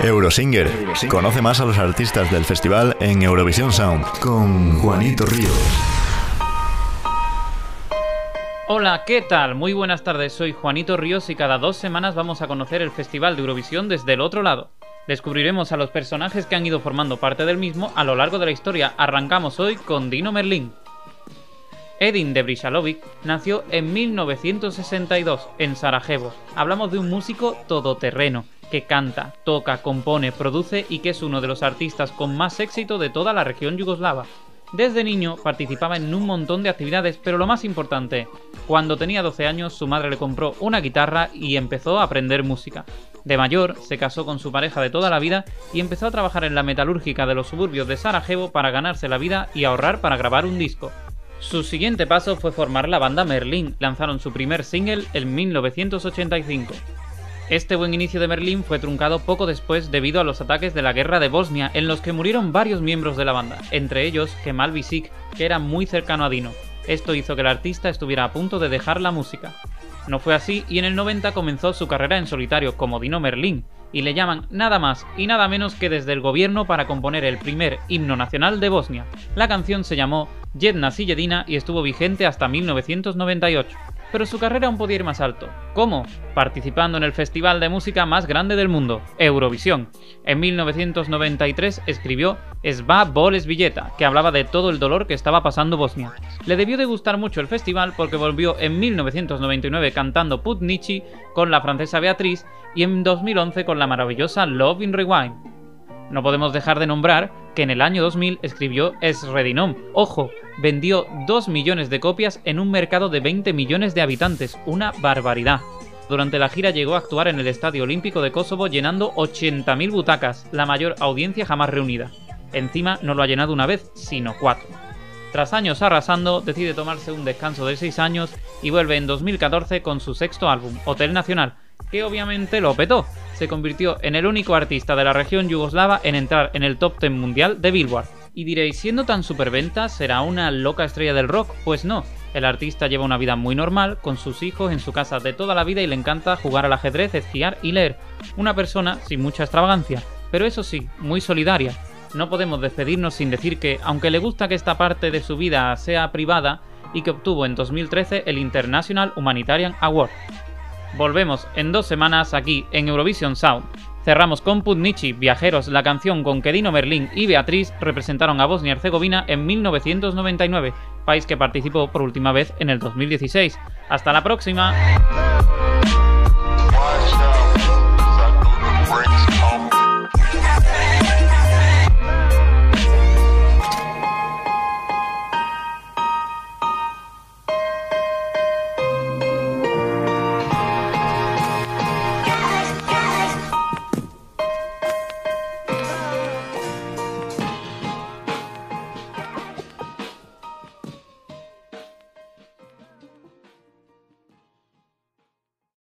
Eurosinger. Conoce más a los artistas del festival en Eurovisión Sound con Juanito Ríos. Hola, ¿qué tal? Muy buenas tardes, soy Juanito Ríos y cada dos semanas vamos a conocer el Festival de Eurovisión desde el otro lado. Descubriremos a los personajes que han ido formando parte del mismo a lo largo de la historia. Arrancamos hoy con Dino Merlin. Edin Brisalovic nació en 1962 en Sarajevo. Hablamos de un músico todoterreno que canta, toca, compone, produce y que es uno de los artistas con más éxito de toda la región yugoslava. Desde niño participaba en un montón de actividades, pero lo más importante, cuando tenía 12 años su madre le compró una guitarra y empezó a aprender música. De mayor, se casó con su pareja de toda la vida y empezó a trabajar en la metalúrgica de los suburbios de Sarajevo para ganarse la vida y ahorrar para grabar un disco. Su siguiente paso fue formar la banda Merlin, lanzaron su primer single en 1985. Este buen inicio de Merlín fue truncado poco después debido a los ataques de la guerra de Bosnia, en los que murieron varios miembros de la banda, entre ellos Kemal Visik, que era muy cercano a Dino. Esto hizo que el artista estuviera a punto de dejar la música. No fue así y en el 90 comenzó su carrera en solitario como Dino Merlín, y le llaman nada más y nada menos que desde el gobierno para componer el primer himno nacional de Bosnia. La canción se llamó Jedna Sijedina y estuvo vigente hasta 1998 pero su carrera aún podía ir más alto. ¿Cómo? Participando en el festival de música más grande del mundo, Eurovisión. En 1993 escribió Sva Boles Villeta, que hablaba de todo el dolor que estaba pasando Bosnia. Le debió de gustar mucho el festival porque volvió en 1999 cantando Putnichi con la francesa Beatriz y en 2011 con la maravillosa Love in Rewind. No podemos dejar de nombrar que en el año 2000 escribió Esredinom. Ojo, vendió 2 millones de copias en un mercado de 20 millones de habitantes, una barbaridad. Durante la gira llegó a actuar en el Estadio Olímpico de Kosovo llenando 80.000 butacas, la mayor audiencia jamás reunida. Encima no lo ha llenado una vez, sino cuatro. Tras años arrasando, decide tomarse un descanso de 6 años y vuelve en 2014 con su sexto álbum, Hotel Nacional, que obviamente lo petó. Se convirtió en el único artista de la región yugoslava en entrar en el top 10 mundial de Billboard. Y diréis, siendo tan superventa, ¿será una loca estrella del rock? Pues no. El artista lleva una vida muy normal, con sus hijos en su casa de toda la vida y le encanta jugar al ajedrez, esquiar y leer. Una persona sin mucha extravagancia, pero eso sí, muy solidaria. No podemos despedirnos sin decir que, aunque le gusta que esta parte de su vida sea privada, y que obtuvo en 2013 el International Humanitarian Award. Volvemos en dos semanas aquí en Eurovision Sound. Cerramos con Putnichi, Viajeros, la canción con que Dino Merlín y Beatriz representaron a Bosnia y Herzegovina en 1999, país que participó por última vez en el 2016. ¡Hasta la próxima!